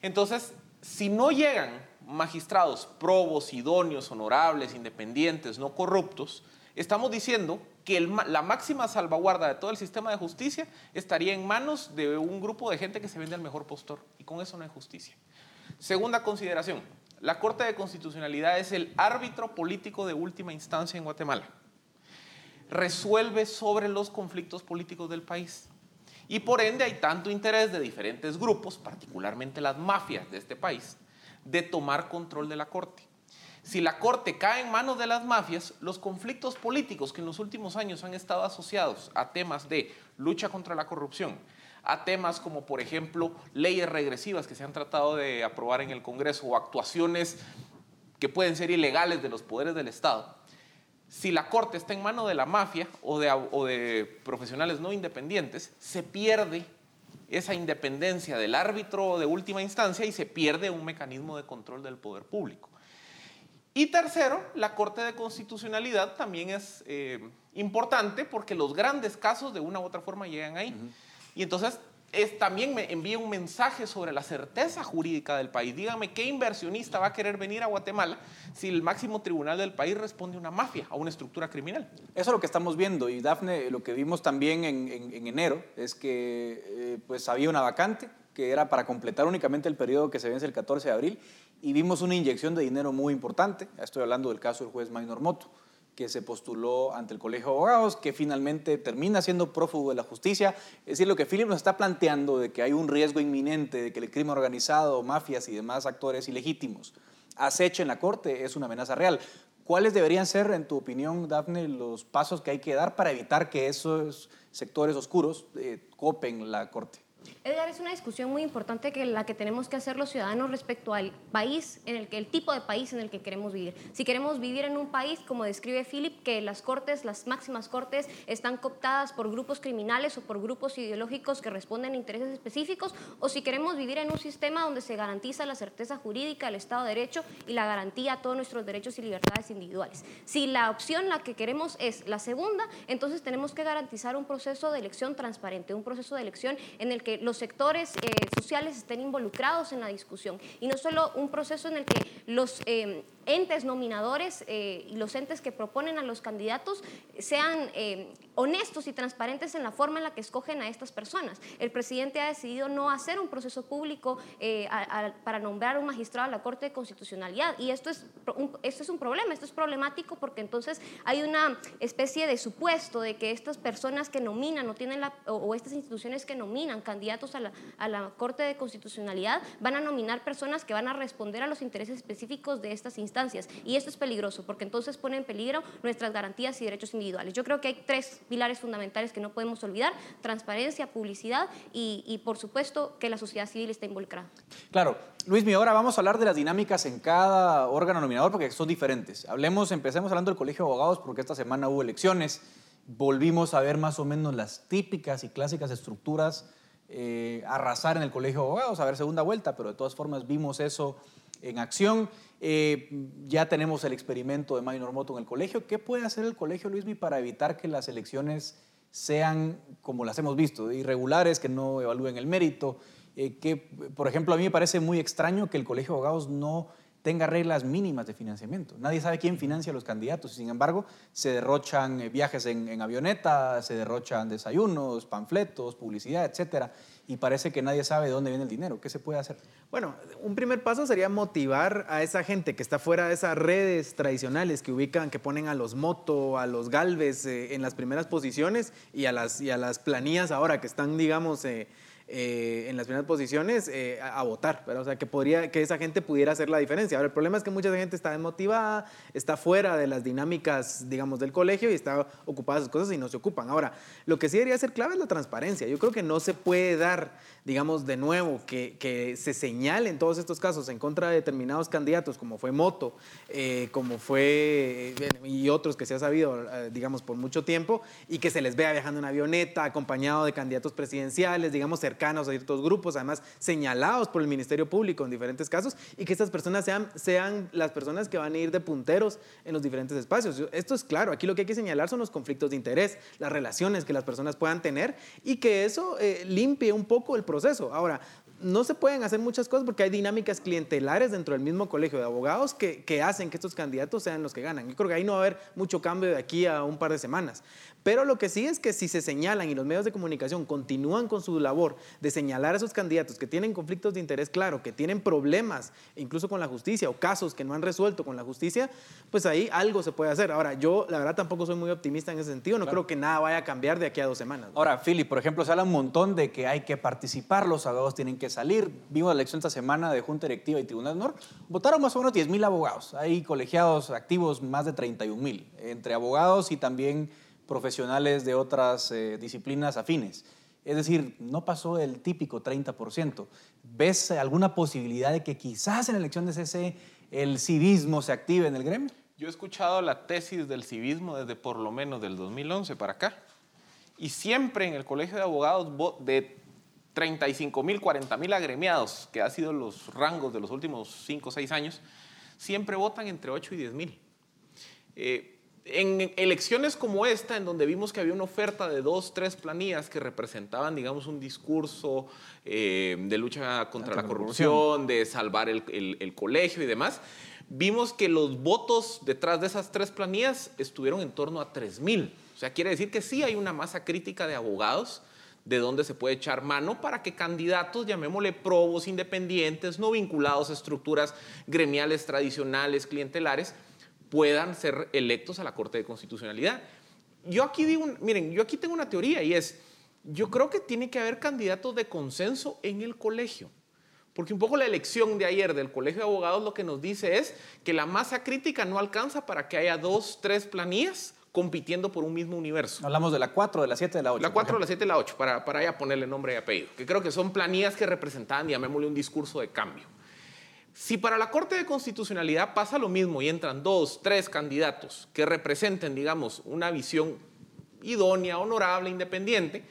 Entonces, si no llegan magistrados probos, idóneos, honorables, independientes, no corruptos, estamos diciendo que la máxima salvaguarda de todo el sistema de justicia estaría en manos de un grupo de gente que se vende al mejor postor. Y con eso no hay justicia. Segunda consideración, la Corte de Constitucionalidad es el árbitro político de última instancia en Guatemala. Resuelve sobre los conflictos políticos del país. Y por ende hay tanto interés de diferentes grupos, particularmente las mafias de este país, de tomar control de la Corte. Si la Corte cae en manos de las mafias, los conflictos políticos que en los últimos años han estado asociados a temas de lucha contra la corrupción, a temas como, por ejemplo, leyes regresivas que se han tratado de aprobar en el Congreso o actuaciones que pueden ser ilegales de los poderes del Estado, si la Corte está en manos de la mafia o de, o de profesionales no independientes, se pierde esa independencia del árbitro de última instancia y se pierde un mecanismo de control del poder público. Y tercero, la Corte de Constitucionalidad también es eh, importante porque los grandes casos de una u otra forma llegan ahí. Y entonces es, también me envía un mensaje sobre la certeza jurídica del país. Dígame, ¿qué inversionista va a querer venir a Guatemala si el máximo tribunal del país responde a una mafia, a una estructura criminal? Eso es lo que estamos viendo. Y Dafne, lo que vimos también en, enero es que eh, pues había una vacante que era para completar únicamente el periodo que se vence el 14 de abril y vimos una inyección de dinero muy importante. Estoy hablando del caso del juez Maynor Moto, que se postuló ante el Colegio de Abogados, que finalmente termina siendo prófugo de la justicia. Es decir, lo que Philip nos está planteando de que hay un riesgo inminente de que el crimen organizado, mafias y demás actores ilegítimos acechen la Corte es una amenaza real. ¿Cuáles deberían ser, en tu opinión, Daphne, los pasos que hay que dar para evitar que esos sectores oscuros eh, copen la Corte? Edgar, es una discusión muy importante que la que tenemos que hacer los ciudadanos respecto al país, en el que, el tipo de país en el que queremos vivir. Si queremos vivir en un país, como describe Philip, que las cortes, las máximas cortes, están cooptadas por grupos criminales o por grupos ideológicos que responden a intereses específicos, o si queremos vivir en un sistema donde se garantiza la certeza jurídica, el Estado de Derecho y la garantía a todos nuestros derechos y libertades individuales. Si la opción la que queremos es la segunda, entonces tenemos que garantizar un proceso de elección transparente, un proceso de elección en el que los sectores eh, sociales estén involucrados en la discusión. Y no solo un proceso en el que los eh, entes nominadores eh, y los entes que proponen a los candidatos sean eh, honestos y transparentes en la forma en la que escogen a estas personas. El presidente ha decidido no hacer un proceso público eh, para nombrar un magistrado a la Corte de Constitucionalidad y esto es, un, esto es un problema, esto es problemático porque entonces hay una especie de supuesto de que estas personas que nominan o, tienen la, o, estas instituciones que nominan candidatos a la, a la Corte de Constitucionalidad van a nominar personas que van a responder a los intereses específicos de estas instituciones y esto es peligroso porque entonces pone en peligro nuestras garantías y derechos individuales. Yo creo que hay tres pilares fundamentales que no podemos olvidar, transparencia, publicidad y, por supuesto que la sociedad civil está involucrada. Claro. Luis, ahora vamos a hablar de las dinámicas en cada órgano nominador porque son diferentes. Hablemos, empecemos hablando del Colegio de Abogados porque esta semana hubo elecciones. Volvimos a ver más o menos las típicas y clásicas estructuras eh, arrasar en el Colegio de Abogados, a ver segunda vuelta, pero de todas formas vimos eso en acción. Eh, ya tenemos el experimento de Minor Moto en el colegio. ¿Qué puede hacer el colegio, Luismi, para evitar que las elecciones sean como las hemos visto, irregulares, que no evalúen el mérito? Eh, que, por ejemplo, a mí me parece muy extraño que el colegio de abogados no tenga reglas mínimas de financiamiento. Nadie sabe quién financia a los candidatos y sin embargo se derrochan eh, viajes en, en avioneta, se derrochan desayunos, panfletos, publicidad, etcétera y parece que nadie sabe de dónde viene el dinero. ¿Qué se puede hacer? Bueno, un primer paso sería motivar a esa gente que está fuera de esas redes tradicionales que ubican, que ponen a los moto, a los galves eh, en las primeras posiciones y a las, y a las planillas ahora que están, digamos, eh, eh, en las primeras posiciones eh, a, votar, o sea, que, podría, que esa gente pudiera hacer la diferencia. Ahora, el problema es que mucha gente está desmotivada, está fuera de las dinámicas, digamos, del colegio y está ocupada de sus cosas y no se ocupan. Ahora, lo que sí debería ser clave es la transparencia. Yo creo que no se puede dar, digamos, de nuevo, que, que se señalen todos estos casos en contra de determinados candidatos, como fue Moto, eh, como fue, y otros que se ha sabido, digamos, por mucho tiempo, y que se les vea viajando en avioneta, acompañado de candidatos presidenciales, digamos, cercanos a ciertos grupos, además señalados por el Ministerio Público en diferentes casos, y que estas personas sean, sean las personas que van a ir de punteros en los diferentes espacios. Esto es claro, aquí lo que hay que señalar son los conflictos de interés, las relaciones que las personas puedan tener y que eso eh, limpie un poco el proceso. Ahora, no se pueden hacer muchas cosas porque hay dinámicas clientelares dentro del mismo colegio de abogados que, que, hacen que estos candidatos sean los que ganan. Yo creo que ahí no va a haber mucho cambio de aquí a un par de semanas. Pero lo que sí es que si se señalan y los medios de comunicación continúan con su labor de señalar a esos candidatos que tienen conflictos de interés claro, que tienen problemas incluso con la justicia o casos que no han resuelto con la justicia, pues ahí algo se puede hacer. Ahora, yo la verdad tampoco soy muy optimista en ese sentido, no creo que nada vaya a cambiar de aquí a dos semanas. Ahora, Philip, por ejemplo, se habla un montón de que hay que participar, los abogados tienen que salir. Vimos la elección esta semana de Junta Directiva y Tribunal Nor, votaron más o menos 10 mil abogados, hay colegiados activos más de 31 mil, entre abogados y también profesionales de otras eh, disciplinas afines. Es decir, no pasó el típico 30%. ¿Ves alguna posibilidad de que quizás en la elección de CC el civismo se active en el gremio? Yo he escuchado la tesis del civismo desde por lo menos del 2011 para acá. Y siempre en el Colegio de Abogados de 35 mil, 40 mil agremiados, que han sido los rangos de los últimos 5 o 6 años, siempre votan entre 8 y 10 mil. Eh, en elecciones como esta, en donde vimos que había una oferta de dos, tres planillas que representaban, digamos, un discurso eh, de lucha contra la, corrupción, de salvar el, colegio y demás, vimos que los votos detrás de esas tres planillas estuvieron en torno a 3 mil. O sea, quiere decir que sí hay una masa crítica de abogados de donde se puede echar mano para que candidatos, llamémosle probos independientes, no vinculados a estructuras gremiales tradicionales, clientelares, puedan ser electos a la Corte de Constitucionalidad. Yo aquí digo, miren, yo aquí tengo una teoría y es, yo creo que tiene que haber candidatos de consenso en el colegio. Porque un poco la elección de ayer del Colegio de Abogados lo que nos dice es que la masa crítica no alcanza para que haya dos, tres planillas compitiendo por un mismo universo. Hablamos de la 4, de la 7, de la 8. La 4, de la 7, de la 8, para, para ya ponerle nombre y apellido. Que creo que son planillas que representaban, llamémosle, un discurso de cambio. Si para la Corte de Constitucionalidad pasa lo mismo y entran dos, tres candidatos que representen, digamos, una visión idónea, honorable, independiente,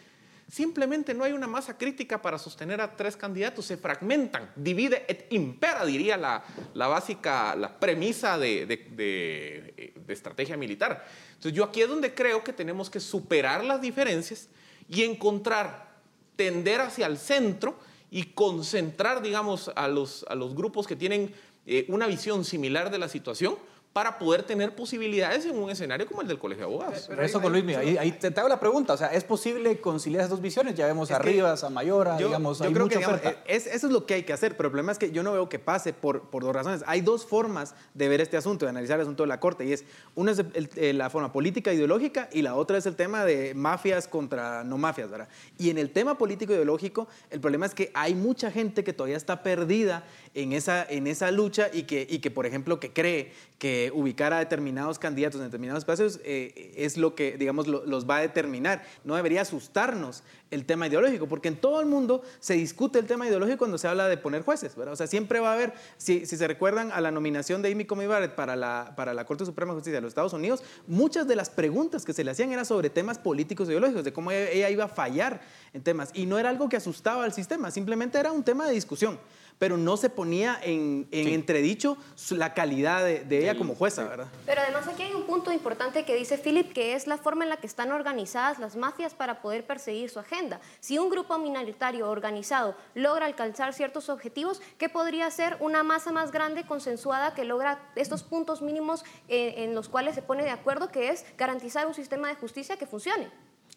simplemente no hay una masa crítica para sostener a tres candidatos, se fragmentan, divide et impera, diría la, básica, la premisa de, de estrategia militar. Entonces yo aquí es donde creo que tenemos que superar las diferencias y encontrar, tender hacia el centro, y concentrar, digamos, a los, a los grupos que tienen eh, una visión similar de la situación para poder tener posibilidades en un escenario como el del Colegio de Abogados. Pero eso con Luis, ahí, te, hago la pregunta, o sea, ¿es posible conciliar esas dos visiones? Ya vemos a Rivas, a Mayora, digamos, yo hay creo que eh, eso es lo que hay que hacer, pero el problema es que yo no veo que pase por, por dos razones. Hay dos formas de ver este asunto, de analizar el asunto de la Corte, y es, una es la forma política ideológica y la otra es el tema de mafias contra no mafias, ¿verdad? Y en el tema político ideológico, el problema es que hay mucha gente que todavía está perdida en esa, en esa lucha y que, y que, por ejemplo, que cree que ubicar a determinados candidatos en determinados espacios eh, es lo que, digamos, los va a determinar. No debería asustarnos el tema ideológico, porque en todo el mundo se discute el tema ideológico cuando se habla de poner jueces, ¿verdad? O sea, siempre va a haber, si, si se recuerdan a la nominación de Amy Coney Barrett para la, para la Corte Suprema de Justicia de los Estados Unidos, muchas de las preguntas que se le hacían eran sobre temas políticos ideológicos, de cómo ella iba a fallar en temas, y no era algo que asustaba al sistema, simplemente era un tema de discusión. Pero no se ponía en, entredicho la calidad de, ella como jueza, ¿verdad? Pero además aquí hay un punto importante que dice Philip, que es la forma en la que están organizadas las mafias para poder perseguir su agenda. Si un grupo minoritario organizado logra alcanzar ciertos objetivos, ¿qué podría ser una masa más grande, consensuada, que logra estos puntos mínimos eh, en los cuales se pone de acuerdo, que es garantizar un sistema de justicia que funcione?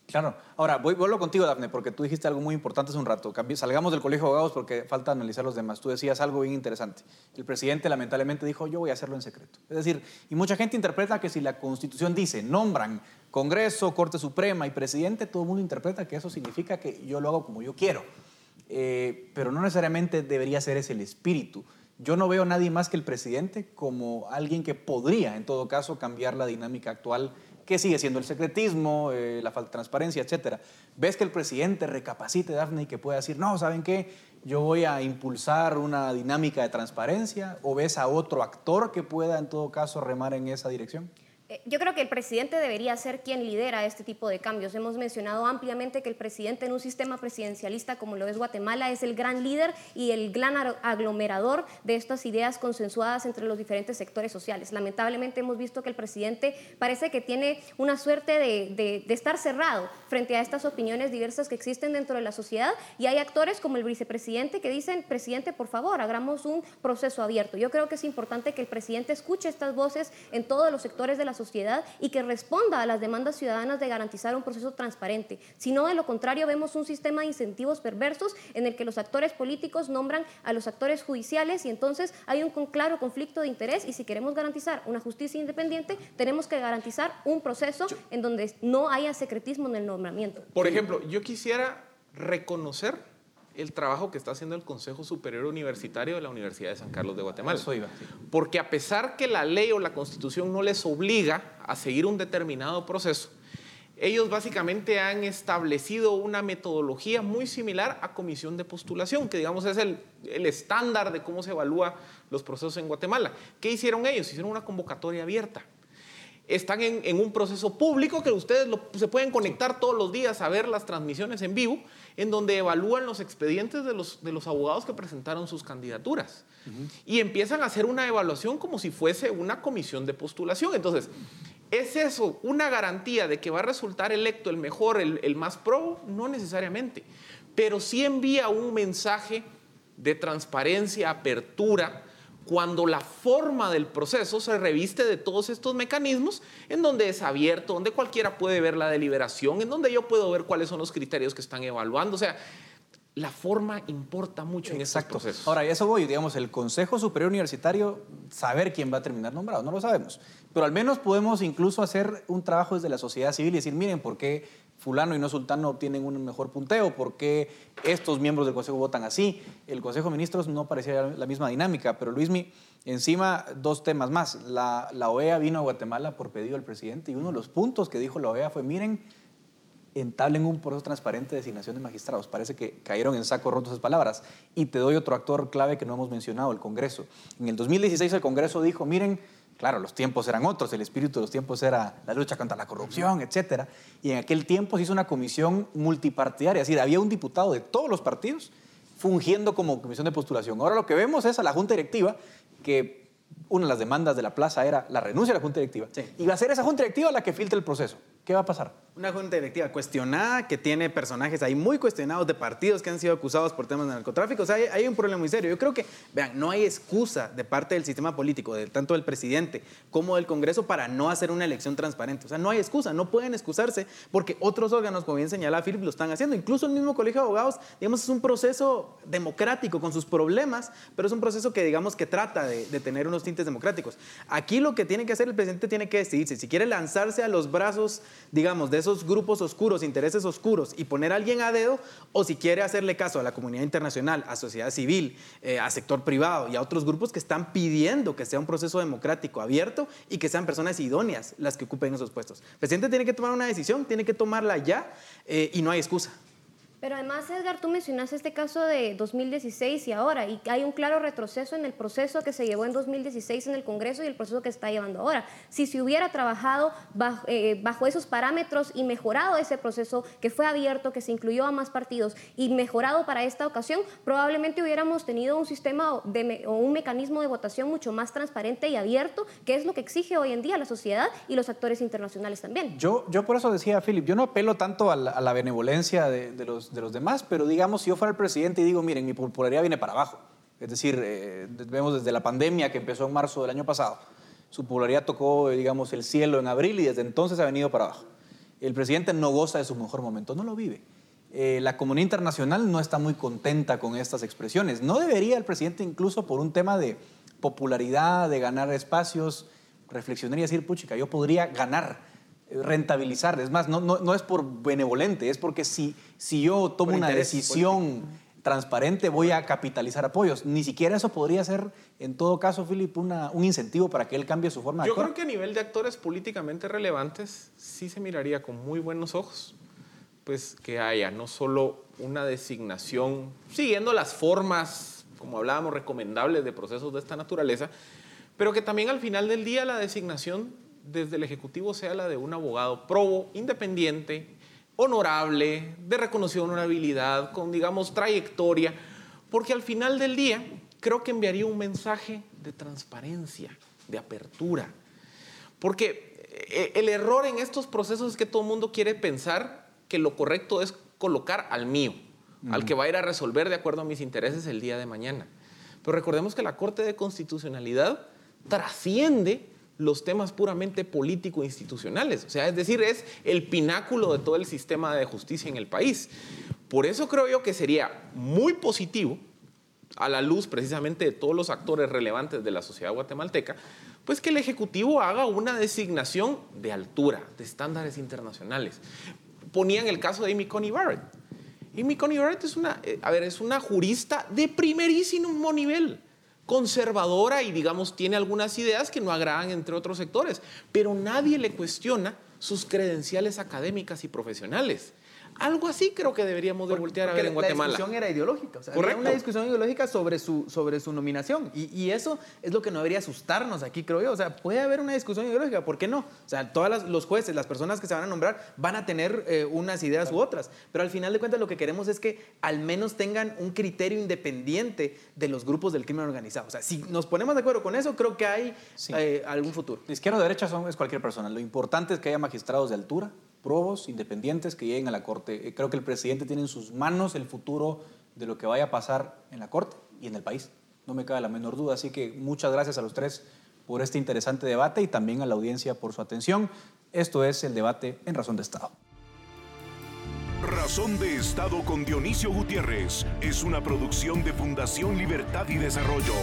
Claro. Ahora, voy, vuelvo contigo, Dafne, porque tú dijiste algo muy importante hace un rato. Salgamos del Colegio de Abogados porque falta analizar los demás. Tú decías algo bien interesante. El presidente lamentablemente dijo, yo voy a hacerlo en secreto. Es decir, y mucha gente interpreta que si la Constitución dice, nombran Congreso, Corte Suprema y presidente, todo el mundo interpreta que eso significa que yo lo hago como yo quiero. Eh, pero no necesariamente debería ser ese el espíritu. Yo no veo a nadie más que el presidente como alguien que podría, en todo caso, cambiar la dinámica actual que sigue siendo el secretismo, eh, la falta de transparencia, etcétera. ¿Ves que el presidente recapacite, Daphne, y que pueda decir, no, ¿saben qué? Yo voy a impulsar una dinámica de transparencia? ¿O ves a otro actor que pueda, en todo caso, remar en esa dirección? Eh, yo creo que el presidente debería ser quien lidera este tipo de cambios. Hemos mencionado ampliamente que el presidente en un sistema presidencialista como lo es Guatemala es el gran líder y el gran aglomerador de estas ideas consensuadas entre los diferentes sectores sociales. Lamentablemente hemos visto que el presidente parece que tiene una suerte de, estar cerrado frente a estas opiniones diversas que existen dentro de la sociedad y hay actores como el vicepresidente que dicen, presidente, por favor, hagamos un proceso abierto. Yo creo que es importante que el presidente escuche estas voces en todos los sectores de la sociedad y que responda a las demandas ciudadanas de garantizar un proceso transparente. Si no, de lo contrario, vemos un sistema de incentivos perversos en el que los actores políticos nombran a los actores judiciales y entonces hay un claro conflicto de interés y si queremos garantizar una justicia independiente, tenemos que garantizar un proceso en donde no haya secretismo en el nombramiento. Por ejemplo, yo quisiera reconocer el trabajo que está haciendo el Consejo Superior Universitario de la Universidad de San Carlos de Guatemala. Porque a pesar que la ley o la constitución no les obliga a seguir un determinado proceso, ellos básicamente han establecido una metodología muy similar a comisión de postulación, que digamos es el, estándar de cómo se evalúa los procesos en Guatemala. ¿Qué hicieron ellos? Hicieron una convocatoria abierta están en, un proceso público que ustedes se pueden conectar todos los días a ver las transmisiones en vivo, en donde evalúan los expedientes de los, de los abogados que presentaron sus candidaturas. Y empiezan a hacer una evaluación como si fuese una comisión de postulación. Entonces, ¿es eso una garantía de que va a resultar electo el mejor, el, el más pro? No necesariamente, pero sí envía un mensaje de transparencia, apertura, cuando la forma del proceso se reviste de todos estos mecanismos en donde es abierto, donde cualquiera puede ver la deliberación, en donde yo puedo ver cuáles son los criterios que están evaluando. O sea, la forma importa mucho en estos procesos. Ahora, y eso voy, digamos, el Consejo Superior Universitario, saber quién va a terminar nombrado, no lo sabemos. Pero al menos podemos incluso hacer un trabajo desde la sociedad civil y decir, miren, ¿por qué fulano y no sultano obtienen un mejor punteo, por qué estos miembros del Consejo votan así. El Consejo de Ministros no parecía la misma dinámica, pero Luismi, encima dos temas más. La, la OEA vino a Guatemala por pedido del presidente y uno de los puntos que dijo la OEA fue, miren, entablen un proceso transparente de designación de magistrados. Parece que cayeron en saco roto esas palabras. Y te doy otro actor clave que no hemos mencionado, el Congreso. En el 2016 el Congreso dijo, miren, Claro, los tiempos eran otros, el espíritu de los tiempos era la lucha contra la corrupción, etc. Y en aquel tiempo se hizo una comisión multipartidaria, es decir, había un diputado de todos los partidos fungiendo como comisión de postulación. Ahora lo que vemos es a la Junta Directiva que una de las demandas de la plaza era la renuncia a la Junta Directiva. Y va a ser esa Junta Directiva la que filtre el proceso. ¿Qué va a pasar? Una junta directiva cuestionada, que tiene personajes ahí muy cuestionados de partidos que han sido acusados por temas de narcotráfico. O sea, hay, un problema muy serio. Yo creo que, vean, no hay excusa de parte del sistema político, de tanto del presidente como del Congreso, para no hacer una elección transparente. O sea, no hay excusa, no pueden excusarse porque otros órganos, como bien señalaba Philip, lo están haciendo. Incluso el mismo Colegio de Abogados, digamos, es un proceso democrático con sus problemas, pero es un proceso que, digamos, que trata de, de tener unos tintes democráticos. Aquí lo que tiene que hacer el presidente tiene que decidirse si quiere lanzarse a los brazos digamos, de esos grupos oscuros, intereses oscuros, y poner a alguien a dedo, o si quiere hacerle caso a la comunidad internacional, a sociedad civil, eh, a sector privado y a otros grupos que están pidiendo que sea un proceso democrático abierto y que sean personas idóneas las que ocupen esos puestos. El presidente tiene que tomar una decisión, tiene que tomarla ya, eh, y no hay excusa. Pero además, Edgar, tú mencionaste este caso de 2016 y ahora, y hay un claro retroceso en el proceso que se llevó en 2016 en el Congreso y el proceso que se está llevando ahora. Si se hubiera trabajado bajo, eh, bajo esos parámetros y mejorado ese proceso que fue abierto, que se incluyó a más partidos y mejorado para esta ocasión, probablemente hubiéramos tenido un sistema o un mecanismo de votación mucho más transparente y abierto, que es lo que exige hoy en día la sociedad y los actores internacionales también. Yo, yo por eso decía, Philip, yo no apelo tanto a la, a la benevolencia de, de los de los demás, pero digamos, si yo fuera el presidente y digo, miren, mi popularidad viene para abajo, es decir, eh, vemos desde la pandemia que empezó en marzo del año pasado, su popularidad tocó, digamos, el cielo en abril y desde entonces ha venido para abajo. El presidente no goza de su mejor momento, no lo vive. Eh, la comunidad internacional no está muy contenta con estas expresiones. No debería el presidente, incluso por un tema de popularidad, de ganar espacios, reflexionar y decir, puchica, yo podría ganar rentabilizar. Es más, no, no, no, es por benevolente, es porque si, si yo tomo una decisión transparente voy a capitalizar apoyos. Ni siquiera eso podría ser, en todo caso, Philip, una, un incentivo para que él cambie su forma de actuar. Yo creo que a nivel de actores políticamente relevantes sí se miraría con muy buenos ojos pues que haya no solo una designación siguiendo las formas, como hablábamos, recomendables de procesos de esta naturaleza, pero que también al final del día la designación desde el Ejecutivo sea la de un abogado probo, independiente, honorable, de reconocida honorabilidad, con, digamos, trayectoria, porque al final del día creo que enviaría un mensaje de transparencia, de apertura. Porque eh, el error en estos procesos es que todo el mundo quiere pensar que lo correcto es colocar al mío, uh -huh. al que va a ir a resolver de acuerdo a mis intereses el día de mañana. Pero recordemos que la Corte de Constitucionalidad trasciende los temas puramente político-institucionales. O sea, es decir, es el pináculo de todo el sistema de justicia en el país. Por eso creo yo que sería muy positivo, a la luz precisamente de todos los actores relevantes de la sociedad guatemalteca, pues que el Ejecutivo haga una designación de altura, de estándares internacionales. Ponían el caso de Amy Coney Barrett. Amy Coney Barrett es una, eh, a ver, es una jurista de primerísimo nivel conservadora y digamos tiene algunas ideas que no agradan entre otros sectores, pero nadie le cuestiona sus credenciales académicas y profesionales. Algo así creo que deberíamos de voltear Porque a ver en Guatemala. La discusión era ideológica, o sea, Correcto. había una discusión ideológica sobre su, sobre su nominación y, y, eso es lo que no debería asustarnos aquí, creo yo. O sea, puede haber una discusión ideológica, ¿por qué no? O sea, todos los jueces, las personas que se van a nombrar van a tener eh, unas ideas u otras, pero al final de cuentas lo que queremos es que al menos tengan un criterio independiente de los grupos del crimen organizado. O sea, si nos ponemos de acuerdo con eso, creo que hay sí. eh, algún futuro. Izquierda o derecha son, es cualquier persona. Lo importante es que haya magistrados de altura, probos, independientes que lleguen a la Corte. Creo que el presidente tiene en sus manos el futuro de lo que vaya a pasar en la Corte y en el país. No me cabe la menor duda. Así que muchas gracias a los tres por este interesante debate y también a la audiencia por su atención. Esto es el debate en Razón de Estado. Razón de Estado con Dionisio Gutiérrez es una producción de Fundación Libertad y Desarrollo.